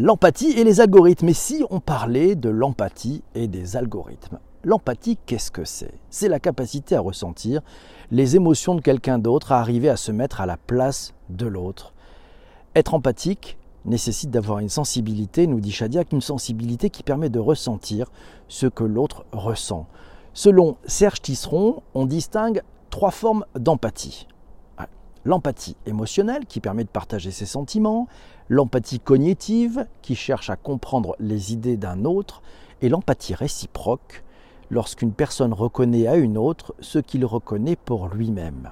L'empathie et les algorithmes. Et si on parlait de l'empathie et des algorithmes L'empathie, qu'est-ce que c'est? C'est la capacité à ressentir les émotions de quelqu'un d'autre, à arriver à se mettre à la place de l'autre. Être empathique nécessite d'avoir une sensibilité, nous dit Chadiak, une sensibilité qui permet de ressentir ce que l'autre ressent. Selon Serge Tisseron, on distingue trois formes d'empathie. L'empathie émotionnelle qui permet de partager ses sentiments, l'empathie cognitive qui cherche à comprendre les idées d'un autre, et l'empathie réciproque lorsqu'une personne reconnaît à une autre ce qu'il reconnaît pour lui-même.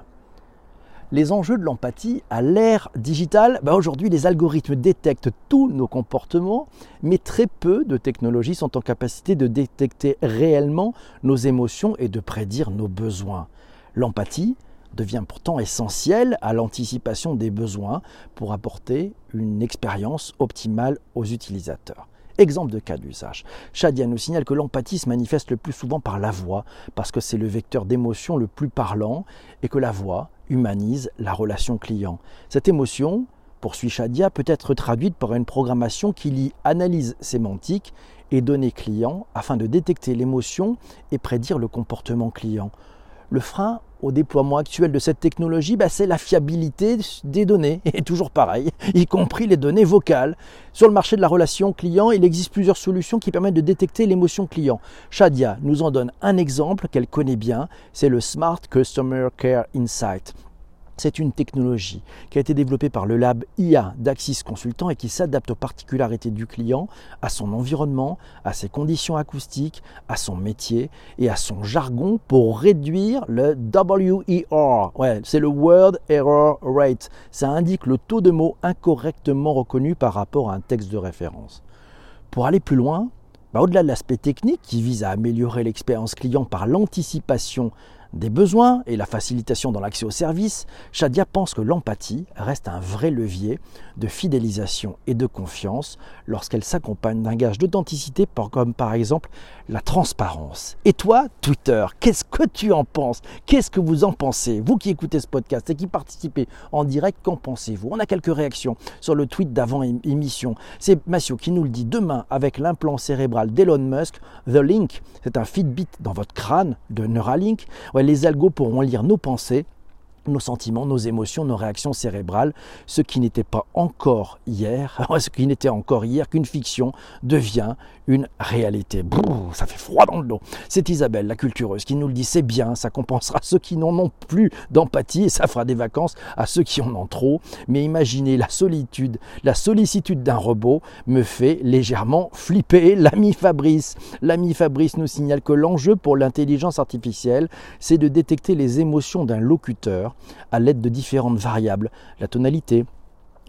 Les enjeux de l'empathie à l'ère digitale, bah aujourd'hui les algorithmes détectent tous nos comportements, mais très peu de technologies sont en capacité de détecter réellement nos émotions et de prédire nos besoins. L'empathie, devient pourtant essentiel à l'anticipation des besoins pour apporter une expérience optimale aux utilisateurs. Exemple de cas d'usage. Shadia nous signale que l'empathie se manifeste le plus souvent par la voix, parce que c'est le vecteur d'émotion le plus parlant et que la voix humanise la relation client. Cette émotion, poursuit Shadia, peut être traduite par une programmation qui lie analyse sémantique et données clients afin de détecter l'émotion et prédire le comportement client. Le frein au déploiement actuel de cette technologie, bah, c'est la fiabilité des données, et toujours pareil, y compris les données vocales. Sur le marché de la relation client, il existe plusieurs solutions qui permettent de détecter l'émotion client. Shadia nous en donne un exemple qu'elle connaît bien, c'est le Smart Customer Care Insight. C'est une technologie qui a été développée par le lab IA d'Axis Consultant et qui s'adapte aux particularités du client, à son environnement, à ses conditions acoustiques, à son métier et à son jargon pour réduire le WER. Ouais, c'est le Word Error Rate. Ça indique le taux de mots incorrectement reconnus par rapport à un texte de référence. Pour aller plus loin, bah, au-delà de l'aspect technique qui vise à améliorer l'expérience client par l'anticipation des besoins et la facilitation dans l'accès aux services, Shadia pense que l'empathie reste un vrai levier de fidélisation et de confiance lorsqu'elle s'accompagne d'un gage d'authenticité comme par exemple la transparence. Et toi, Twitter, qu'est-ce que tu en penses? Qu'est-ce que vous en pensez? Vous qui écoutez ce podcast et qui participez en direct, qu'en pensez-vous? On a quelques réactions sur le tweet d'avant émission. C'est Massio qui nous le dit demain avec l'implant cérébral d'Elon Musk, The Link, c'est un Fitbit dans votre crâne de Neuralink les algos pourront lire nos pensées nos sentiments, nos émotions, nos réactions cérébrales, ce qui n'était pas encore hier, ce qui n'était encore hier qu'une fiction devient une réalité. ça fait froid dans le dos. C'est Isabelle, la cultureuse, qui nous le dit, c'est bien, ça compensera ceux qui n'en ont plus d'empathie et ça fera des vacances à ceux qui en ont trop. Mais imaginez la solitude, la sollicitude d'un robot me fait légèrement flipper. L'ami Fabrice, l'ami Fabrice nous signale que l'enjeu pour l'intelligence artificielle, c'est de détecter les émotions d'un locuteur à l'aide de différentes variables, la tonalité,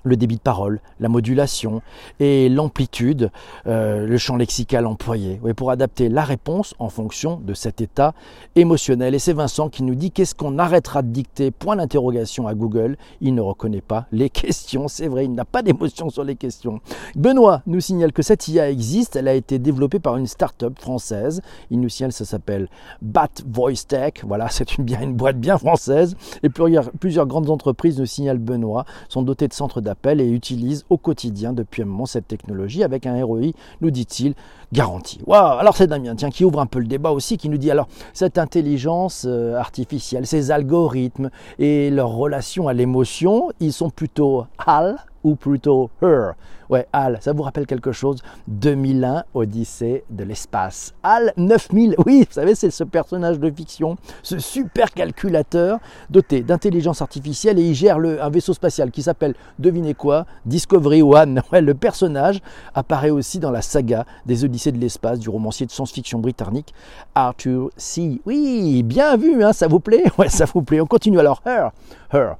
le débit de parole, la modulation et l'amplitude, euh, le champ lexical employé, pour adapter la réponse en fonction de cet état émotionnel. Et c'est Vincent qui nous dit qu'est-ce qu'on arrêtera de dicter? Point d'interrogation à Google. Il ne reconnaît pas les questions, c'est vrai, il n'a pas d'émotion sur les questions. Benoît nous signale que cette IA existe, elle a été développée par une start-up française. Il nous signale ça s'appelle Bat Voice Tech. Voilà, c'est une, une boîte bien française. Et plusieurs, plusieurs grandes entreprises, nous signale Benoît, sont dotées de centres d'appel et utilisent au quotidien depuis un moment cette technologie avec un ROI, nous dit-il, garanti. Waouh Alors c'est Damien, tiens, qui ouvre un peu le débat aussi, qui nous dit alors cette intelligence euh, artificielle, ces algorithmes et leur relation à l'émotion, ils sont plutôt HAL ou plutôt her. Ouais, HAL, ça vous rappelle quelque chose? 2001, Odyssée de l'espace. HAL 9000, oui, vous savez, c'est ce personnage de fiction, ce super calculateur doté d'intelligence artificielle et il gère le, un vaisseau spatial qui s'appelle, devinez quoi, Discovery One. Ouais, le personnage apparaît aussi dans la saga des Odyssées de l'espace du romancier de science-fiction britannique Arthur C. Oui, bien vu, hein, ça vous plaît? Ouais, ça vous plaît. On continue alors. Her, her.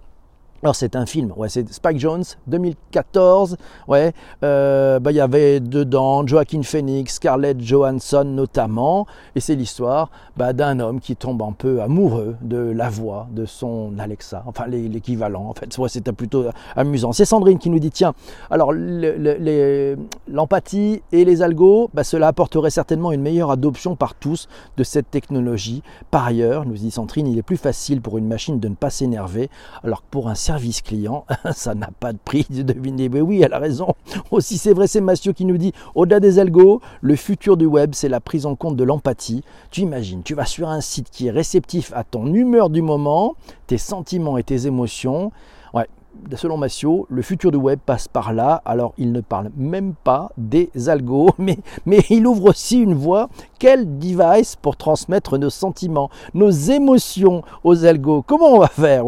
Alors c'est un film, ouais, c'est Spike Jones, 2014. Ouais, euh, bah, il y avait dedans Joaquin Phoenix, Scarlett Johansson notamment, et c'est l'histoire bah, d'un homme qui tombe un peu amoureux de la voix de son Alexa, enfin l'équivalent. En fait, ouais, c'était plutôt amusant. C'est Sandrine qui nous dit tiens, alors l'empathie et les algos, bah, cela apporterait certainement une meilleure adoption par tous de cette technologie. Par ailleurs, nous dit Sandrine, il est plus facile pour une machine de ne pas s'énerver, alors que pour un service client, ça n'a pas de prix, devinez. Mais oui, elle a raison. Aussi, c'est vrai, c'est Massio qui nous dit, au-delà des algos, le futur du web, c'est la prise en compte de l'empathie. Tu imagines, tu vas sur un site qui est réceptif à ton humeur du moment, tes sentiments et tes émotions. Selon Massio, le futur du web passe par là. Alors, il ne parle même pas des algos, mais, mais il ouvre aussi une voie. Quel device pour transmettre nos sentiments, nos émotions aux algos? Comment on va faire?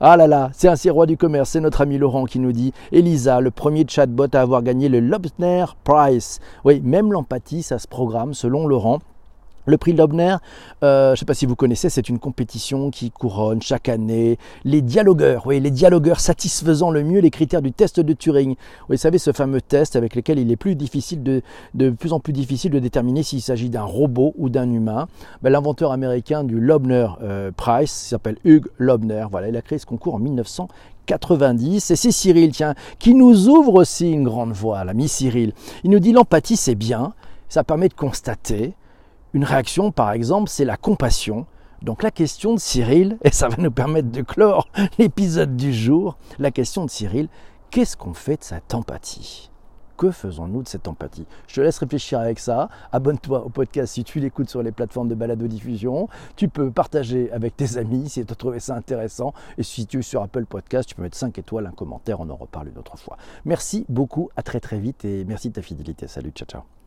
Ah là là, c'est un roi du commerce. C'est notre ami Laurent qui nous dit Elisa, le premier chatbot à avoir gagné le Lobner Prize. Oui, même l'empathie, ça se programme selon Laurent. Le prix Lobner, euh, je ne sais pas si vous connaissez, c'est une compétition qui couronne chaque année les dialogueurs, oui, les dialogueurs satisfaisant le mieux les critères du test de Turing. Vous savez, ce fameux test avec lequel il est plus difficile de, de plus en plus difficile de déterminer s'il s'agit d'un robot ou d'un humain. Ben, l'inventeur américain du Lobner euh, Prize s'appelle Hugh Lobner. Voilà, il a créé ce concours en 1990. Et c'est Cyril, tiens, qui nous ouvre aussi une grande voie, l'ami Cyril. Il nous dit l'empathie, c'est bien, ça permet de constater, une réaction, par exemple, c'est la compassion. Donc la question de Cyril, et ça va nous permettre de clore l'épisode du jour, la question de Cyril, qu'est-ce qu'on fait de cette empathie? Que faisons-nous de cette empathie? Je te laisse réfléchir avec ça. Abonne-toi au podcast si tu l'écoutes sur les plateformes de balado-diffusion. Tu peux partager avec tes amis si tu as trouvé ça intéressant. Et si tu es sur Apple Podcast, tu peux mettre 5 étoiles, un commentaire, on en reparle une autre fois. Merci beaucoup, à très très vite et merci de ta fidélité. Salut, ciao ciao.